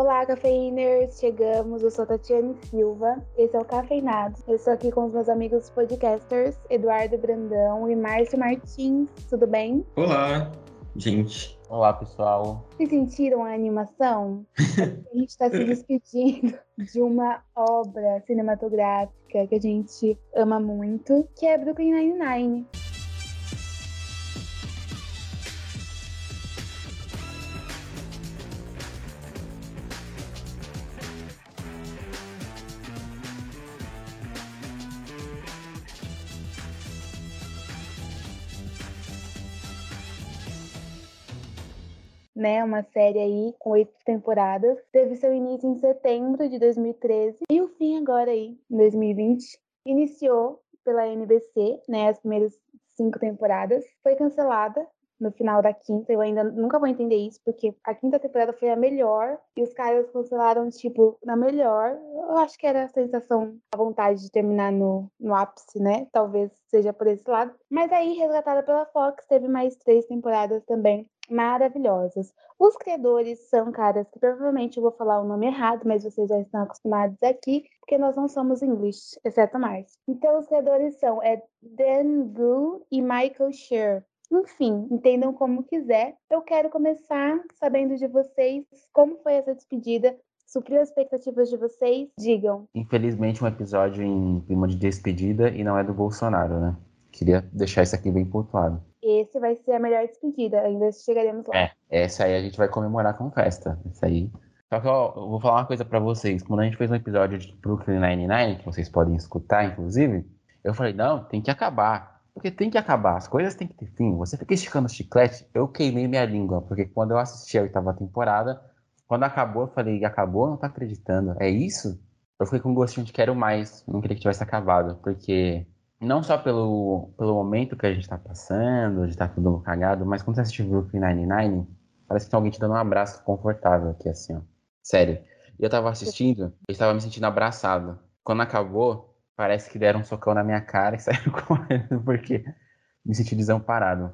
Olá, cafeiners! Chegamos, eu sou Tatiane Silva, esse é o Cafeinado. Eu estou aqui com os meus amigos podcasters, Eduardo Brandão e Márcio Martins, tudo bem? Olá, gente. Olá, pessoal. Vocês sentiram a animação? a gente está se despedindo de uma obra cinematográfica que a gente ama muito, que é Brooklyn Nine-Nine. Né? Uma série aí com oito temporadas. Teve seu início em setembro de 2013 e o fim agora aí, em 2020. Iniciou pela NBC, né? As primeiras cinco temporadas. Foi cancelada no final da quinta. Eu ainda nunca vou entender isso, porque a quinta temporada foi a melhor e os caras cancelaram, tipo, na melhor. Eu acho que era a sensação, a vontade de terminar no, no ápice, né? Talvez seja por esse lado. Mas aí, resgatada pela Fox, teve mais três temporadas também maravilhosas. Os criadores são caras que provavelmente eu vou falar o nome errado, mas vocês já estão acostumados aqui, porque nós não somos English, exceto Márcio. Então, os criadores são é Dan Gu e Michael Scher. Enfim, entendam como quiser. Eu quero começar sabendo de vocês como foi essa despedida, supriu as expectativas de vocês? Digam. Infelizmente, um episódio em clima de despedida e não é do Bolsonaro, né? Queria deixar isso aqui bem pontuado esse vai ser a melhor despedida, ainda chegaremos lá. É, essa aí a gente vai comemorar com festa. Essa aí. Só que ó, eu vou falar uma coisa para vocês. Quando a gente fez um episódio de Brooklyn Nine-Nine, que vocês podem escutar, inclusive, eu falei, não, tem que acabar. Porque tem que acabar, as coisas têm que ter fim. Você fica esticando o chiclete, eu queimei minha língua. Porque quando eu assisti a oitava temporada, quando acabou, eu falei, acabou? Não tá acreditando. É isso? Eu fiquei com gostinho de quero mais. Não queria que tivesse acabado. Porque não só pelo, pelo momento que a gente tá passando, de tá tudo cagado, mas quando você assiste Brooklyn Nine-Nine, parece que tem alguém te dando um abraço confortável aqui, assim, ó. Sério. E eu tava assistindo, eu estava me sentindo abraçado. Quando acabou, parece que deram um socão na minha cara e saíram correndo, porque me senti desamparado.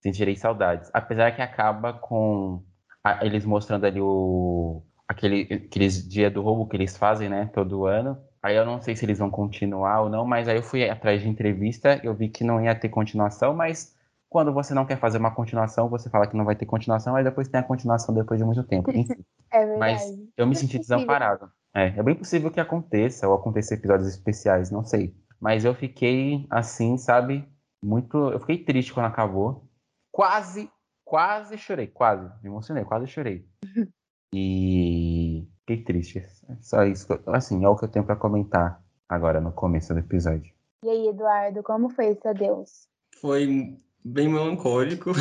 Sentirei saudades. Apesar que acaba com a, eles mostrando ali o aquele, aqueles dia do roubo que eles fazem, né, todo ano. Aí eu não sei se eles vão continuar ou não, mas aí eu fui atrás de entrevista, eu vi que não ia ter continuação, mas quando você não quer fazer uma continuação, você fala que não vai ter continuação, aí depois tem a continuação depois de muito tempo. Enfim. É verdade. Mas eu me senti desamparado. É, é bem possível que aconteça, ou aconteça episódios especiais, não sei. Mas eu fiquei assim, sabe? Muito. Eu fiquei triste quando acabou. Quase, quase chorei, quase. Me emocionei, quase chorei. E fiquei triste. Só isso. Assim, é o que eu tenho para comentar agora no começo do episódio. E aí, Eduardo, como foi esse adeus? Foi bem melancólico,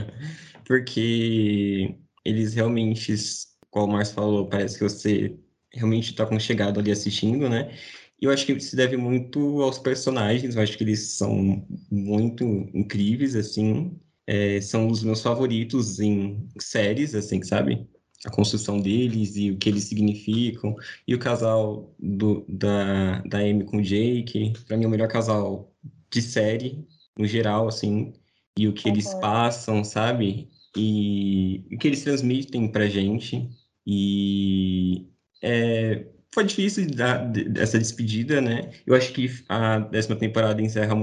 porque eles realmente, como o Márcio falou, parece que você realmente está chegado ali assistindo, né? E eu acho que se deve muito aos personagens, eu acho que eles são muito incríveis, assim. É, são os meus favoritos em séries, assim, sabe? a construção deles e o que eles significam. E o casal do, da, da Amy com o Jake, para mim é o melhor casal de série, no geral, assim. E o que eles passam, sabe? E o que eles transmitem pra gente. E é, foi difícil essa despedida, né? Eu acho que a décima temporada encerra,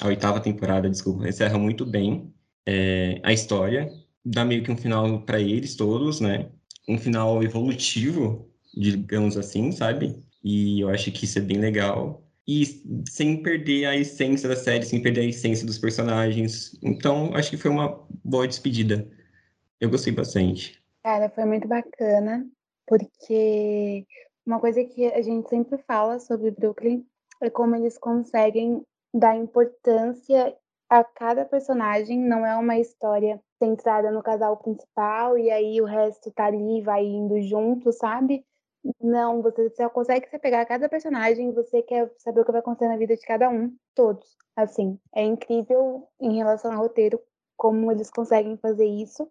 a oitava temporada, desculpa, encerra muito bem é, a história dá meio que um final para eles todos, né? Um final evolutivo, digamos assim, sabe? E eu acho que isso é bem legal. E sem perder a essência da série, sem perder a essência dos personagens. Então, acho que foi uma boa despedida. Eu gostei bastante. Cara, foi muito bacana, porque uma coisa que a gente sempre fala sobre Brooklyn é como eles conseguem dar importância a cada personagem, não é uma história centrada no casal principal e aí o resto tá ali vai indo junto, sabe? Não, você só consegue se pegar cada personagem, você quer saber o que vai acontecer na vida de cada um, todos. Assim, é incrível em relação ao roteiro como eles conseguem fazer isso.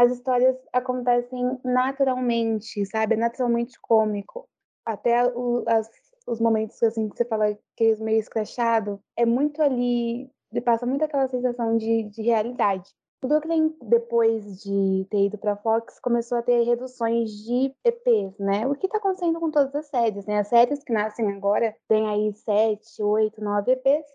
As histórias acontecem naturalmente, sabe? É naturalmente cômico. Até o, as, os momentos assim que você fala que é meio escrachado, é muito ali, passa muito aquela sensação de, de realidade Brooklyn, depois de ter ido para Fox, começou a ter reduções de EPs, né? O que está acontecendo com todas as séries, né? As séries que nascem agora têm aí 7, 8, 9 EPs,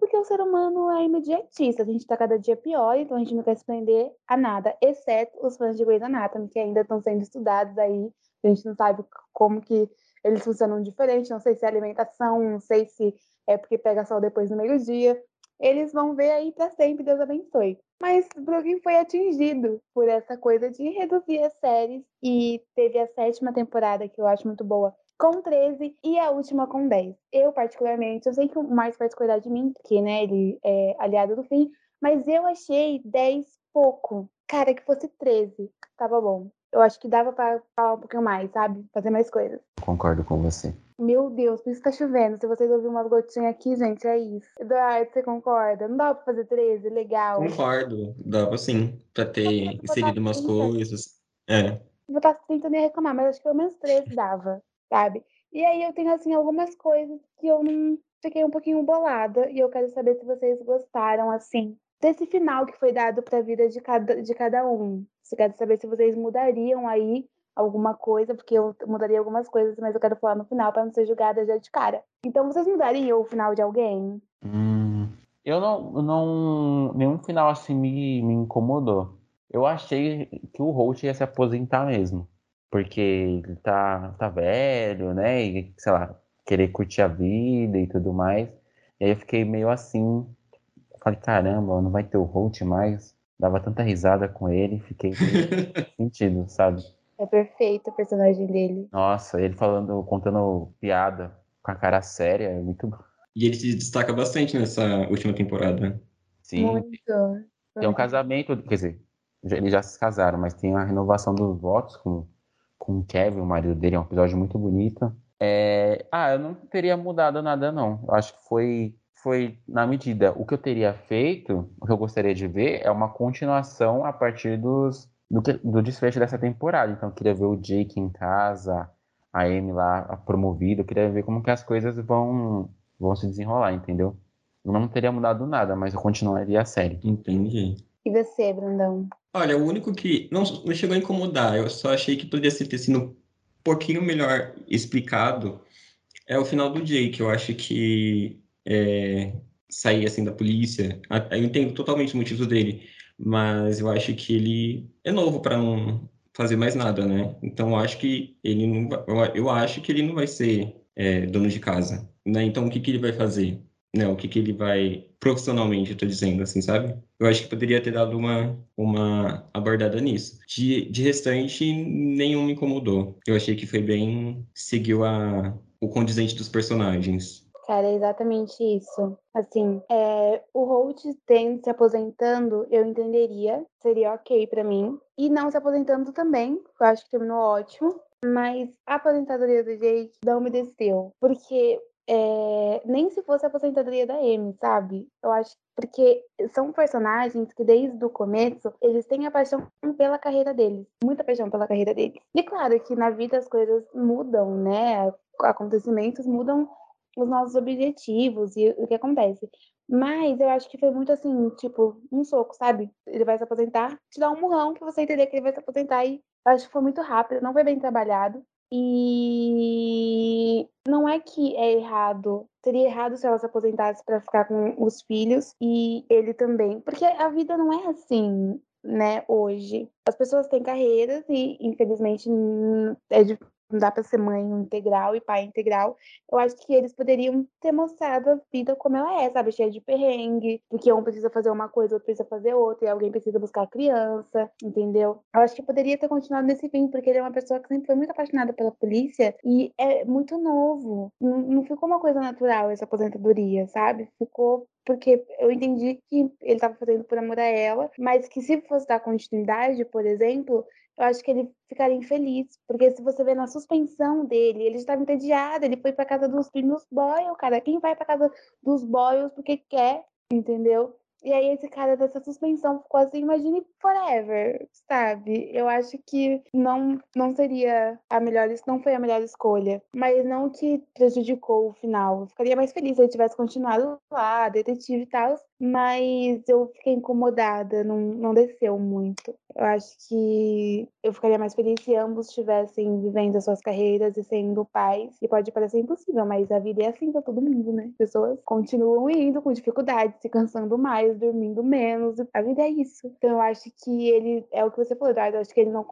porque o ser humano é imediatista, a gente está cada dia pior, então a gente não quer se prender a nada, exceto os fãs de Grey's Anatomy, que ainda estão sendo estudados aí, a gente não sabe como que eles funcionam diferente, não sei se é alimentação, não sei se é porque pega sol depois no meio-dia, eles vão ver aí para sempre, Deus abençoe. Mas Brooklyn foi atingido por essa coisa de reduzir as séries e teve a sétima temporada, que eu acho muito boa, com 13 e a última com 10. Eu, particularmente, eu sei que o mais particular de mim, porque né, ele é aliado do fim, mas eu achei 10 pouco. Cara, que fosse 13, tava bom. Eu acho que dava para falar um pouquinho mais, sabe? Fazer mais coisas. Concordo com você. Meu Deus, por isso tá chovendo. Se vocês ouvirem umas gotinhas aqui, gente, é isso. Eduardo, você concorda? Não dá pra fazer 13? Legal. Concordo, dava sim, pra ter inserido umas 30. coisas. É. Vou estar tentando reclamar, mas acho que pelo menos 13 dava, sabe? E aí eu tenho, assim, algumas coisas que eu não fiquei um pouquinho bolada e eu quero saber se vocês gostaram, assim, desse final que foi dado pra vida de cada, de cada um. Eu quero saber se vocês mudariam aí alguma coisa, porque eu mudaria algumas coisas, mas eu quero falar no final para não ser julgada já de cara. Então vocês mudariam o final de alguém? Hum, eu não, não. Nenhum final assim me, me incomodou. Eu achei que o Holt ia se aposentar mesmo. Porque ele tá, tá velho, né? E, sei lá, querer curtir a vida e tudo mais. E aí eu fiquei meio assim. Falei, caramba, não vai ter o Holt mais. Dava tanta risada com ele, fiquei sentido, sabe? É perfeito o personagem dele. Nossa, ele falando, contando piada com a cara séria, é muito bom. E ele se destaca bastante nessa última temporada. Sim. Muito. Tem um casamento, quer dizer, eles já se casaram, mas tem a renovação dos votos com, com o Kevin, o marido dele, é um episódio muito bonito. É... Ah, eu não teria mudado nada, não. Eu acho que foi, foi na medida. O que eu teria feito, o que eu gostaria de ver, é uma continuação a partir dos do, do desfecho dessa temporada. Então, eu queria ver o Jake em casa, a Amy lá promovida. Eu queria ver como que as coisas vão, vão se desenrolar, entendeu? Eu não teria mudado nada, mas eu continuaria a série. Entendi. E você, Brandão? Olha, o único que não, não chegou a incomodar, eu só achei que poderia ter sido um pouquinho melhor explicado é o final do Jake. Eu acho que é, sair assim da polícia, eu entendo totalmente o motivo dele, mas eu acho que ele é novo para não fazer mais nada, né? Então eu acho que ele não vai, eu acho que ele não vai ser é, dono de casa, né? Então o que que ele vai fazer? Né? O que que ele vai profissionalmente, eu tô dizendo assim, sabe? Eu acho que poderia ter dado uma uma abordada nisso. De, de restante, nenhum me incomodou. Eu achei que foi bem seguiu a o condizente dos personagens. Cara, é exatamente isso. Assim, é, o Holt tendo se aposentando, eu entenderia, seria ok para mim. E não se aposentando também, eu acho que terminou ótimo. Mas a aposentadoria do Jake não me desceu. Porque é, nem se fosse a aposentadoria da Amy, sabe? Eu acho porque são personagens que desde o começo eles têm a paixão pela carreira deles, muita paixão pela carreira deles. E claro que na vida as coisas mudam, né? Acontecimentos mudam os nossos objetivos e o que acontece. Mas eu acho que foi muito assim, tipo, um soco, sabe? Ele vai se aposentar, te dá um murrão que você entender que ele vai se aposentar e eu acho que foi muito rápido, não foi bem trabalhado. E não é que é errado. Seria errado se ela se aposentasse para ficar com os filhos e ele também. Porque a vida não é assim, né, hoje. As pessoas têm carreiras e, infelizmente, é não dá para ser mãe integral e pai integral. Eu acho que eles poderiam ter mostrado a vida como ela é, sabe? Cheia de perrengue, porque um precisa fazer uma coisa, outro precisa fazer outra, e alguém precisa buscar a criança, entendeu? Eu acho que poderia ter continuado nesse fim, porque ele é uma pessoa que sempre foi muito apaixonada pela polícia e é muito novo. Não, não ficou uma coisa natural essa aposentadoria, sabe? Ficou porque eu entendi que ele estava fazendo por amor a ela, mas que se fosse dar continuidade, por exemplo, eu acho que ele ficaria infeliz, porque se você vê na suspensão dele, ele estava entediado, ele foi para casa dos primos Boyle, cara. Quem vai para casa dos Boyles porque quer, entendeu? E aí esse cara dessa suspensão ficou assim, imagine forever, sabe? Eu acho que não não seria a melhor, não foi a melhor escolha, mas não que prejudicou o final. Eu ficaria mais feliz se ele tivesse continuado lá, detetive e tal, mas eu fiquei incomodada, não, não desceu muito. Eu acho que eu ficaria mais feliz se ambos estivessem vivendo as suas carreiras e sendo pais. E pode parecer impossível, mas a vida é assim pra todo mundo, né? Pessoas continuam indo com dificuldade, se cansando mais, dormindo menos. A vida é isso. Então eu acho que ele, é o que você falou, Eduardo, eu acho que ele não,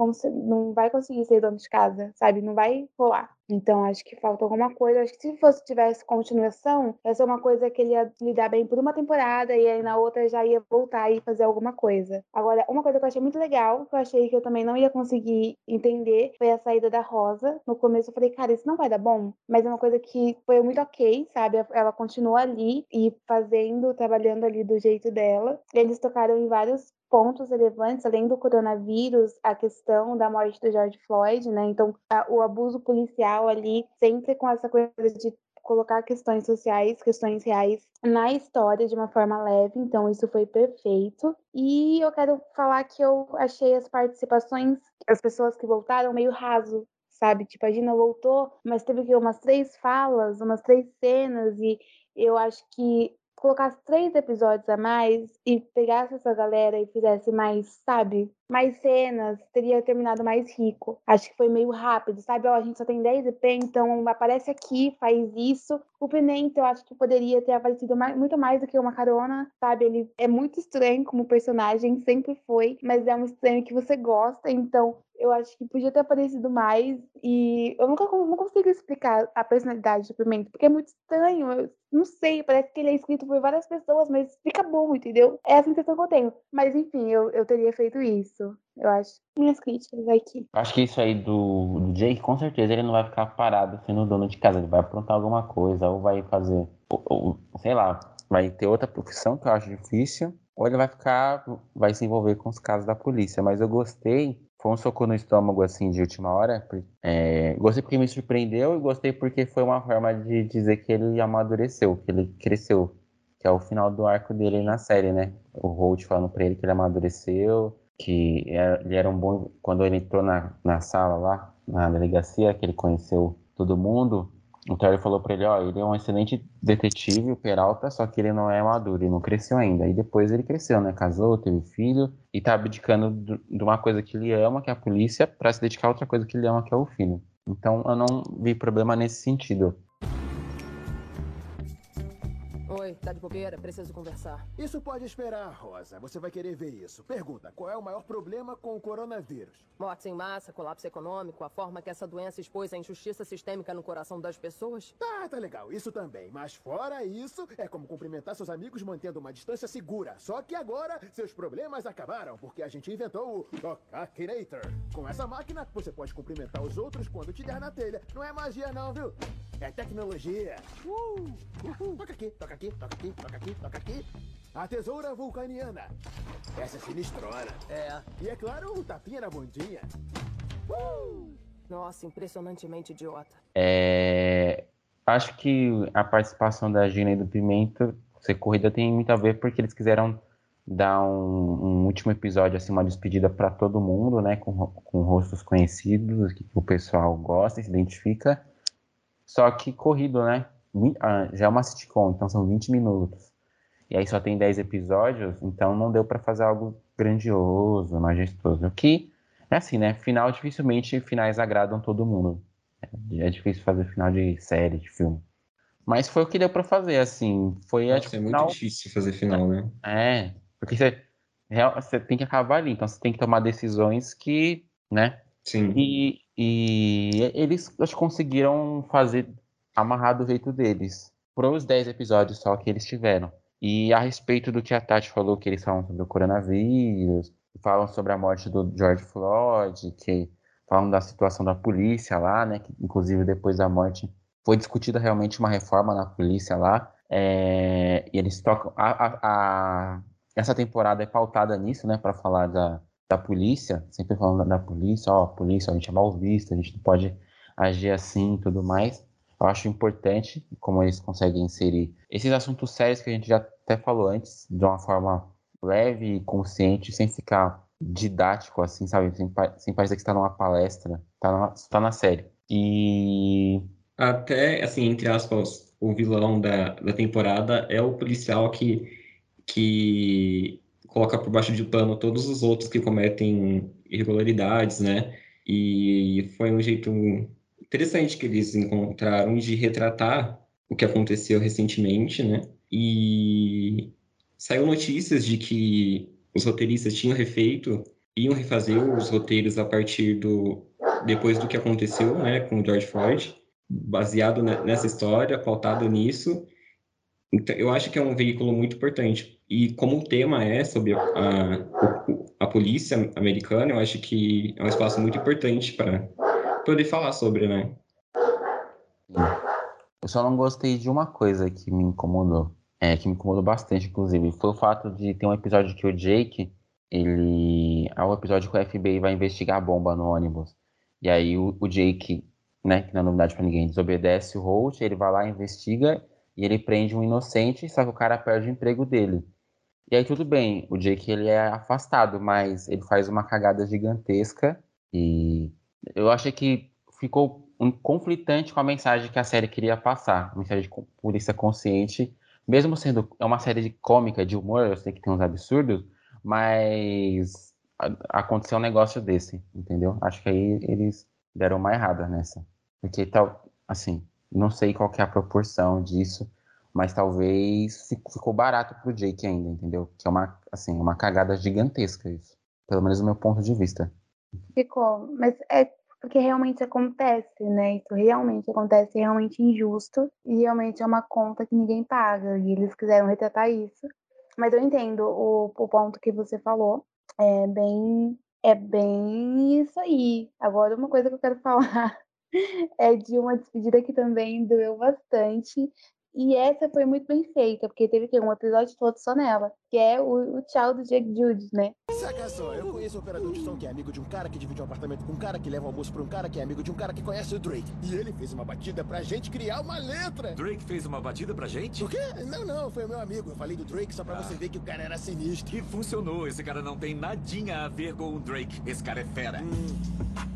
não vai conseguir ser dono de casa, sabe? Não vai rolar. Então, acho que falta alguma coisa. Acho que se fosse tivesse continuação, ia ser uma coisa que ele ia lidar bem por uma temporada e aí na outra já ia voltar e fazer alguma coisa. Agora, uma coisa que eu achei muito legal, que eu achei que eu também não ia conseguir entender, foi a saída da Rosa. No começo eu falei, cara, isso não vai dar bom. Mas é uma coisa que foi muito ok, sabe? Ela continua ali e fazendo, trabalhando ali do jeito dela. Eles tocaram em vários pontos relevantes, além do coronavírus, a questão da morte do George Floyd, né? Então, a, o abuso policial ali, sempre com essa coisa de colocar questões sociais, questões reais na história de uma forma leve, então isso foi perfeito. E eu quero falar que eu achei as participações, as pessoas que voltaram meio raso, sabe? Tipo, a Gina voltou, mas teve que umas três falas, umas três cenas e eu acho que colocasse três episódios a mais e pegasse essa galera e fizesse mais, sabe? Mais cenas, teria terminado mais rico. Acho que foi meio rápido, sabe? Ó, a gente só tem 10 EP, então aparece aqui, faz isso. O Pimenta, eu acho que poderia ter aparecido mais, muito mais do que uma carona, sabe? Ele é muito estranho como personagem, sempre foi, mas é um estranho que você gosta, então eu acho que podia ter aparecido mais. E eu nunca não consigo explicar a personalidade do Pimenta, porque é muito estranho. Eu não sei, parece que ele é escrito por várias pessoas, mas fica bom, entendeu? É a sensação que eu tenho. Mas enfim, eu, eu teria feito isso. Eu acho. Minhas críticas aqui. Acho que isso aí do, do Jake, com certeza, ele não vai ficar parado sendo dono de casa. Ele vai aprontar alguma coisa, ou vai fazer. Ou, ou, sei lá, vai ter outra profissão que eu acho difícil. Ou ele vai ficar. Vai se envolver com os casos da polícia. Mas eu gostei foi um soco no estômago, assim, de última hora. É, gostei porque me surpreendeu e gostei porque foi uma forma de dizer que ele amadureceu, que ele cresceu. Que é o final do arco dele na série, né? O Holt falando pra ele que ele amadureceu, que ele era um bom... Quando ele entrou na, na sala lá, na delegacia, que ele conheceu todo mundo, então ele falou para ele, ó, ele é um excelente detetive, o Peralta, só que ele não é maduro, ele não cresceu ainda. E depois ele cresceu, né? Casou, teve filho e tá abdicando de uma coisa que ele ama, que é a polícia, para se dedicar a outra coisa que ele ama, que é o filho. Então eu não vi problema nesse sentido. Oi, tá de bobeira? Preciso conversar. Isso pode esperar, Rosa. Você vai querer ver isso. Pergunta, qual é o maior problema com o coronavírus? Mortes em massa, colapso econômico, a forma que essa doença expôs a injustiça sistêmica no coração das pessoas? Tá, tá legal. Isso também. Mas fora isso, é como cumprimentar seus amigos mantendo uma distância segura. Só que agora, seus problemas acabaram, porque a gente inventou o Tokakinator. Com essa máquina, você pode cumprimentar os outros quando te der na telha. Não é magia não, viu? É tecnologia. Uh, uh, Toca aqui, toca aqui, toca aqui, toca aqui, toca aqui. A tesoura vulcaniana. Essa é sinistrona. É. E é claro, o tapinha na bundinha. Uh! Nossa, impressionantemente idiota. É... Acho que a participação da Gina e do Pimenta ser corrida tem muito a ver porque eles quiseram dar um, um último episódio, assim, uma despedida para todo mundo, né? Com, com rostos conhecidos, que o pessoal gosta, se identifica. Só que corrido, né? Ah, já é uma sitcom, então são 20 minutos. E aí só tem 10 episódios, então não deu para fazer algo grandioso, majestoso. O que é assim, né? Final dificilmente finais agradam todo mundo. É, é difícil fazer final de série, de filme. Mas foi o que deu para fazer, assim. Foi Nossa, é muito final... difícil fazer final, né? É, porque você, você tem que acabar ali, então você tem que tomar decisões que, né? Sim. E, e eles conseguiram fazer amarrar do jeito deles. Por os 10 episódios só que eles tiveram. E a respeito do que a Tati falou, que eles falam sobre o coronavírus, falam sobre a morte do George Floyd, que falam da situação da polícia lá, né? Que inclusive depois da morte foi discutida realmente uma reforma na polícia lá. É, e eles tocam. A, a, a, essa temporada é pautada nisso, né? Para falar da, da polícia, sempre falando da polícia, ó, polícia, a gente é mal visto, a gente não pode agir assim e tudo mais. Eu acho importante como eles conseguem inserir esses assuntos sérios que a gente já até falou antes, de uma forma leve e consciente, sem ficar didático, assim, sabe? Sem, sem parecer que está numa palestra, está na, tá na série. E. Até, assim, entre aspas, o vilão da, da temporada é o policial que que coloca por baixo de pano todos os outros que cometem irregularidades, né? E foi um jeito interessante que eles encontraram de retratar o que aconteceu recentemente, né? E saiu notícias de que os roteiristas tinham refeito, iam refazer os roteiros a partir do depois do que aconteceu, né, com o George Floyd, baseado nessa história, pautado nisso. Então, eu acho que é um veículo muito importante. E como o tema é sobre a, a, a polícia americana, eu acho que é um espaço muito importante para poder falar sobre, né? Eu só não gostei de uma coisa que me incomodou, é, que me incomodou bastante, inclusive, foi o fato de ter um episódio que o Jake, ele. É um episódio que o FBI vai investigar a bomba no ônibus. E aí o, o Jake, né, que não é novidade pra ninguém, desobedece o Holt, ele vai lá, investiga e ele prende um inocente, só que o cara perde o emprego dele. E aí tudo bem, o Jake ele é afastado, mas ele faz uma cagada gigantesca e eu achei que ficou um conflitante com a mensagem que a série queria passar, uma mensagem de polícia consciente, mesmo sendo é uma série de cômica, de humor, eu sei que tem uns absurdos, mas aconteceu um negócio desse, entendeu? Acho que aí eles deram uma errada nessa. Porque tal, assim, não sei qual é a proporção disso, mas talvez ficou barato pro Jake ainda, entendeu? Que é uma, assim, uma cagada gigantesca isso. Pelo menos do meu ponto de vista. Ficou, mas é porque realmente acontece, né? Isso realmente acontece, é realmente injusto e realmente é uma conta que ninguém paga e eles quiseram retratar isso. Mas eu entendo o, o ponto que você falou, é bem é bem isso aí. Agora uma coisa que eu quero falar é de uma despedida que também doeu bastante, e essa foi muito bem feita, porque teve que um episódio todo só nela, que é o, o tchau do Jake Jude, né? Saca só, eu conheço um operador de som que é amigo de um cara que divide um apartamento com um cara que leva um almoço pra um cara que é amigo de um cara que conhece o Drake. E ele fez uma batida pra gente criar uma letra. Drake fez uma batida pra gente? O quê? Não, não, foi o meu amigo. Eu falei do Drake só pra ah. você ver que o cara era sinistro. E funcionou. Esse cara não tem nadinha a ver com o Drake. Esse cara é fera. Hum.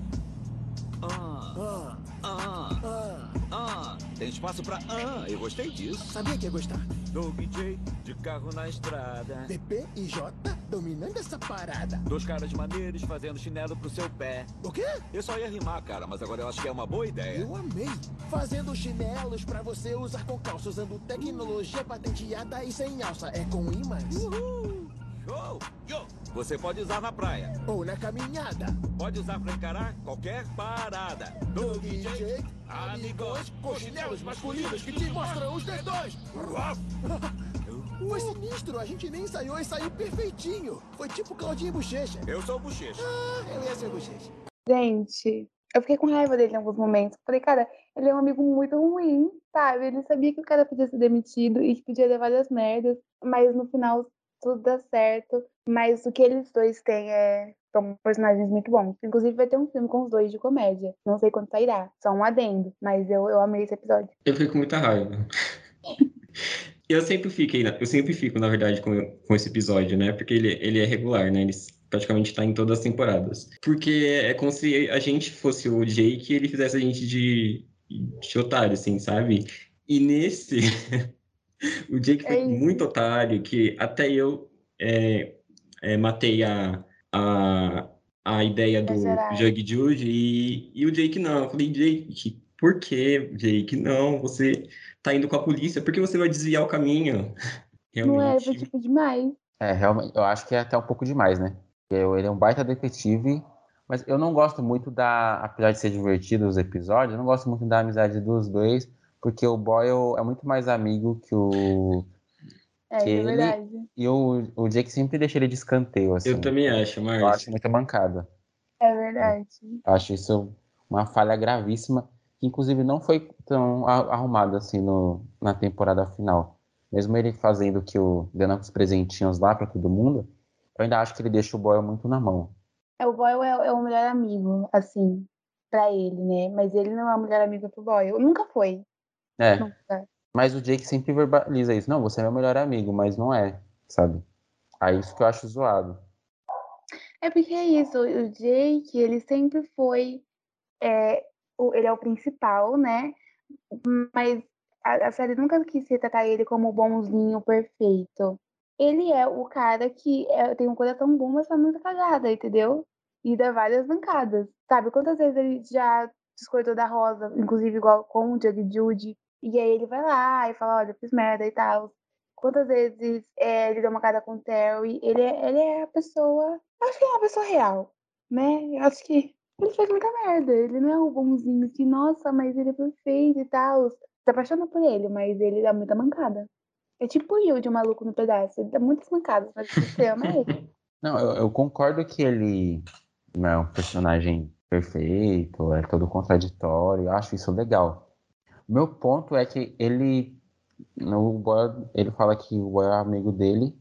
Ah. Ah. Ah. Ah. Ah. Tem espaço pra ah, eu gostei disso. Sabia que ia gostar. Doug J, de carro na estrada. DP e J, dominando essa parada. Dois caras maneiros fazendo chinelo pro seu pé. O quê? Eu só ia rimar, cara, mas agora eu acho que é uma boa ideia. Eu amei. Fazendo chinelos pra você usar com calça, usando tecnologia patenteada e sem alça. É com imãs. Uhul. Show! Yo! Você pode usar na praia. Ou na caminhada. Pode usar pra encarar qualquer parada. Doug DJ, amigos, com chinelos masculinos que te mostram os dedos. Foi sinistro, a gente nem ensaiou e saiu perfeitinho. Foi tipo Claudinho Bochecha. Eu sou Bochecha. Ah, eu ia ser Bochecha. Gente, eu fiquei com raiva dele em alguns momentos. Falei, cara, ele é um amigo muito ruim, sabe? Ele sabia que o cara podia ser demitido e que podia levar várias merdas, mas no final tudo dá certo. Mas o que eles dois têm é. São personagens muito bons. Inclusive, vai ter um filme com os dois de comédia. Não sei quando sairá. Só um adendo. Mas eu, eu amei esse episódio. Eu fiquei com muita raiva. eu sempre fiquei, eu sempre fico, na verdade, com, com esse episódio, né? Porque ele, ele é regular, né? Ele praticamente está em todas as temporadas. Porque é como se a gente fosse o Jake e ele fizesse a gente de, de otário, assim, sabe? E nesse. O Jake foi é muito otário, que até eu é, é, matei a, a, a ideia do Jug Jude e, e o Jake não. Eu falei, Jake, por que, Jake? Não, você tá indo com a polícia, por que você vai desviar o caminho? Realmente. Não é, foi tipo demais. É, realmente, eu acho que é até um pouco demais, né? Ele é um baita detetive, mas eu não gosto muito da. Apesar de ser divertido os episódios, eu não gosto muito da amizade dos dois porque o Boyle é muito mais amigo que o. É, que é ele, verdade. E o, o Jake sempre deixa ele de escanteio, assim. Eu também acho, mas. Eu acho muito mancada. É verdade. Eu acho isso uma falha gravíssima, que inclusive não foi tão arrumado assim no, na temporada final. Mesmo ele fazendo que o dando os presentinhos lá para todo mundo, eu ainda acho que ele deixa o Boyle muito na mão. É, o Boyle é, é o melhor amigo, assim, para ele, né? Mas ele não é o melhor amigo pro Boyle. Nunca foi. É. Mas o Jake sempre verbaliza isso. Não, você é meu melhor amigo, mas não é, sabe? Aí isso que eu acho zoado. É porque é isso, o Jake, ele sempre foi. É, o, ele é o principal, né? Mas a, a série nunca quis retratar ele como o bonzinho perfeito. ele é o cara que é, tem um coração bom, mas tá muito cagada, entendeu? E dá várias bancadas. Sabe quantas vezes ele já discordou da Rosa, inclusive igual com o Jug Judy, e aí ele vai lá e fala, olha, fiz merda e tal. Quantas vezes é, ele deu uma cara com o Terry, ele é, ele é a pessoa, acho que é uma pessoa real, né? Eu acho que ele fez muita merda, ele não é o bonzinho que, nossa, mas ele é perfeito e tal. Se apaixona por ele, mas ele dá muita mancada. É tipo o de maluco no pedaço. Ele dá muitas mancadas, mas você ama ele. Não, eu, eu, concordo que ele não é um personagem perfeito, é todo contraditório. Eu acho isso legal. Meu ponto é que ele. No boy, ele fala que o boy é amigo dele,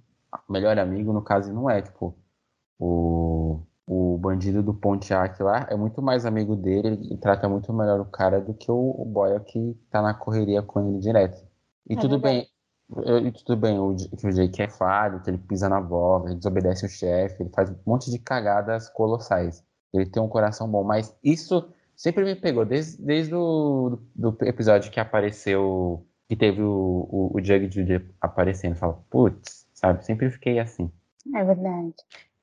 melhor amigo, no caso, não é. Tipo, o, o bandido do Pontiac lá é muito mais amigo dele ele trata muito melhor o cara do que o, o boy que tá na correria com ele direto. E é tudo verdade. bem, eu, tudo bem, o, que o Jake é falho, que ele pisa na bola, ele desobedece o chefe, ele faz um monte de cagadas colossais. Ele tem um coração bom, mas isso sempre me pegou, desde, desde o do, do episódio que apareceu, que teve o, o, o Jug Judy aparecendo. Fala, putz, sabe? Sempre fiquei assim. É verdade.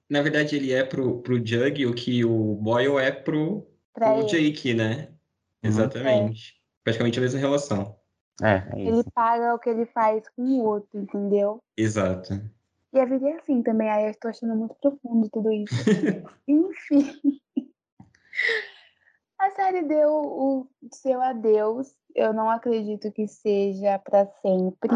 Na verdade, ele é pro, pro Jug o que o Boyle é pro, pro Jake, né? Uhum. Exatamente. É. Praticamente a mesma relação. É, é ele paga o que ele faz com o outro, entendeu? Exato. E a vida é assim também. Aí eu estou achando muito profundo tudo isso. Enfim. A série deu o seu adeus. Eu não acredito que seja para sempre.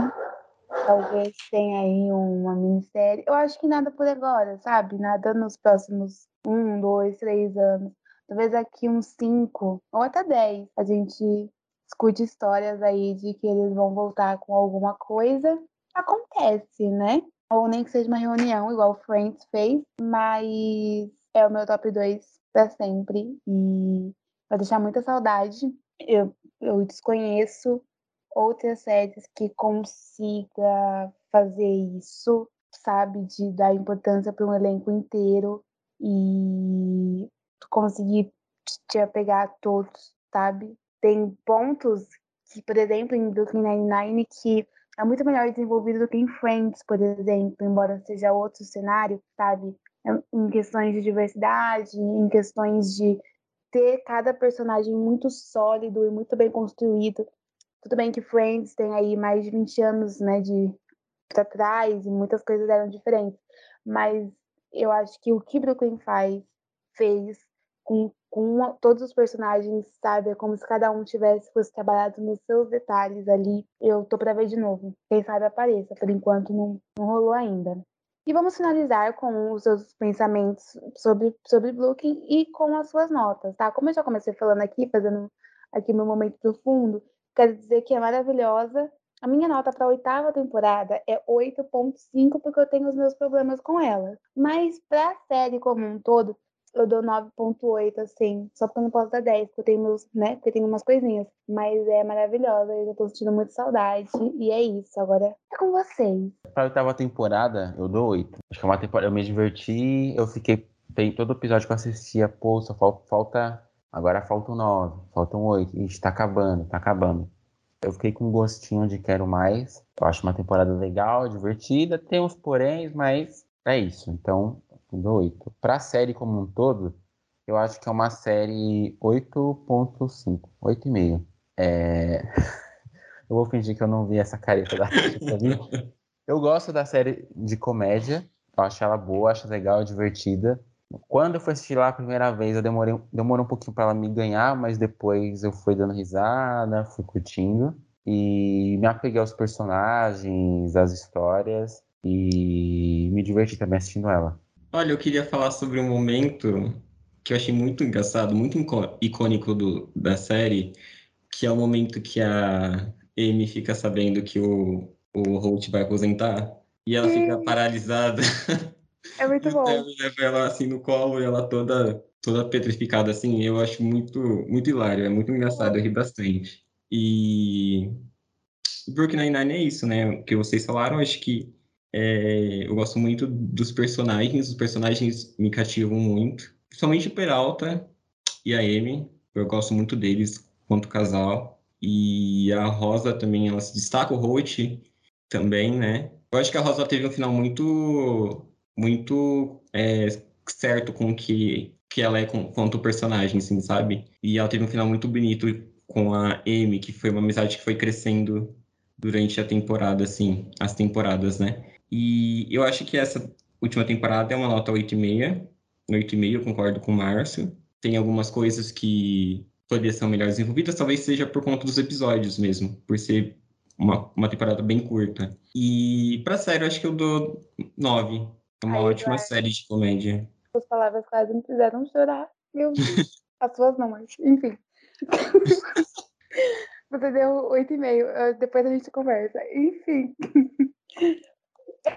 Talvez tenha aí uma minissérie. Eu acho que nada por agora, sabe? Nada nos próximos um, dois, três anos. Talvez aqui uns cinco ou até dez a gente escute histórias aí de que eles vão voltar com alguma coisa, acontece, né? Ou nem que seja uma reunião, igual Friends fez, mas é o meu top 2 para sempre e vai deixar muita saudade. Eu, eu desconheço outras séries que consiga fazer isso, sabe? De dar importância para um elenco inteiro e conseguir te apegar a todos, sabe? tem pontos que, por exemplo, em Brooklyn Nine-Nine, que é muito melhor desenvolvido do que em Friends, por exemplo, embora seja outro cenário, sabe? Em questões de diversidade, em questões de ter cada personagem muito sólido e muito bem construído. Tudo bem que Friends tem aí mais de 20 anos, né, de para trás e muitas coisas eram diferentes, mas eu acho que o que Brooklyn faz fez com com todos os personagens, sabe? É como se cada um tivesse fosse trabalhado nos seus detalhes ali. Eu tô pra ver de novo. Quem sabe apareça. Por enquanto não, não rolou ainda. E vamos finalizar com os seus pensamentos sobre, sobre Brooklyn e com as suas notas, tá? Como eu já comecei falando aqui, fazendo aqui meu momento profundo, quero dizer que é maravilhosa. A minha nota para a oitava temporada é 8.5 porque eu tenho os meus problemas com ela. Mas para a série como um todo, eu dou 9.8, assim, só porque eu não posso dar 10, porque eu tenho meus, né, porque tem umas coisinhas. Mas é maravilhosa, eu já tô sentindo muita saudade, e é isso, agora é com vocês. Pra oitava temporada, eu dou 8. Acho que é uma temporada, eu me diverti, eu fiquei, tem todo episódio que eu assistia, pô, só falta agora faltam 9, faltam 8, ixi, tá acabando, tá acabando. Eu fiquei com um gostinho de quero mais, eu acho uma temporada legal, divertida, tem uns poréns, mas é isso, então do 8. Para a série como um todo, eu acho que é uma série 8.5, 8,5. É... eu vou fingir que eu não vi essa careta da Eu gosto da série de comédia, eu acho ela boa, acho legal, divertida. Quando eu fui assistir lá a primeira vez, eu demorei, demorou um pouquinho para ela me ganhar, mas depois eu fui dando risada, fui curtindo e me apeguei aos personagens, às histórias e me diverti também assistindo ela. Olha, eu queria falar sobre um momento que eu achei muito engraçado, muito icônico do, da série, que é o momento que a Amy fica sabendo que o, o Holt vai aposentar e ela fica paralisada. É muito bom. leva ela assim no colo e ela toda toda petrificada assim. Eu acho muito muito hilário, é muito engraçado, eu ri bastante. E Brooklyn Nine-Nine é isso, né? O que vocês falaram, acho que é, eu gosto muito dos personagens, os personagens me cativam muito, principalmente Peralta e a Amy, eu gosto muito deles quanto casal. E a Rosa também, ela se destaca, o Holt também, né? Eu acho que a Rosa teve um final muito, muito é, certo com que, que ela é com, quanto personagem, assim, sabe? E ela teve um final muito bonito com a Amy, que foi uma amizade que foi crescendo durante a temporada, assim, as temporadas, né? E eu acho que essa última temporada é uma nota 8,5. 8,5, eu concordo com o Márcio. Tem algumas coisas que poderiam ser melhores desenvolvidas, talvez seja por conta dos episódios mesmo, por ser uma, uma temporada bem curta. E pra série, eu acho que eu dou 9. É uma Aí, ótima Eduardo. série de comédia. Suas palavras quase me fizeram chorar. Meu Deus. As suas não, mas enfim. Você deu 8,5. eh, Depois a gente conversa. Enfim.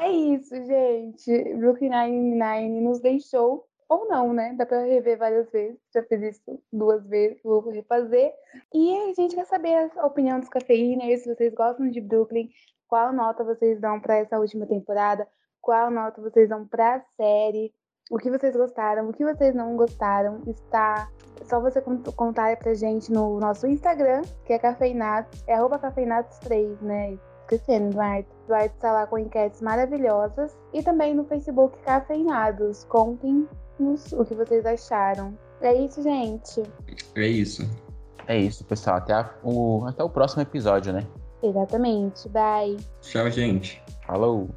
É isso, gente. Brooklyn Nine-Nine nos deixou. Ou não, né? Dá pra rever várias vezes. Já fiz isso duas vezes, vou refazer. E a gente quer saber a opinião dos cafeíners, se vocês gostam de Brooklyn, qual nota vocês dão pra essa última temporada, qual nota vocês dão pra série, o que vocês gostaram, o que vocês não gostaram. Está só você cont- contar pra gente no nosso Instagram, que é cafeinatos, é arroba cafeinatos3, né? Esquecendo, Eduardo. Eduardo está lá com enquetes maravilhosas. E também no Facebook Cafeinados. Contem-nos o que vocês acharam. É isso, gente. É isso. É isso, pessoal. Até, a- o, até o próximo episódio, né? Exatamente. Bye. Tchau, gente. Falou!